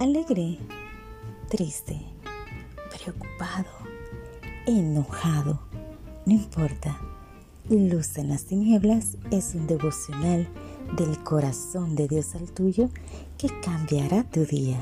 Alegre, triste, preocupado, enojado, no importa. Luz en las tinieblas es un devocional del corazón de Dios al tuyo que cambiará tu día.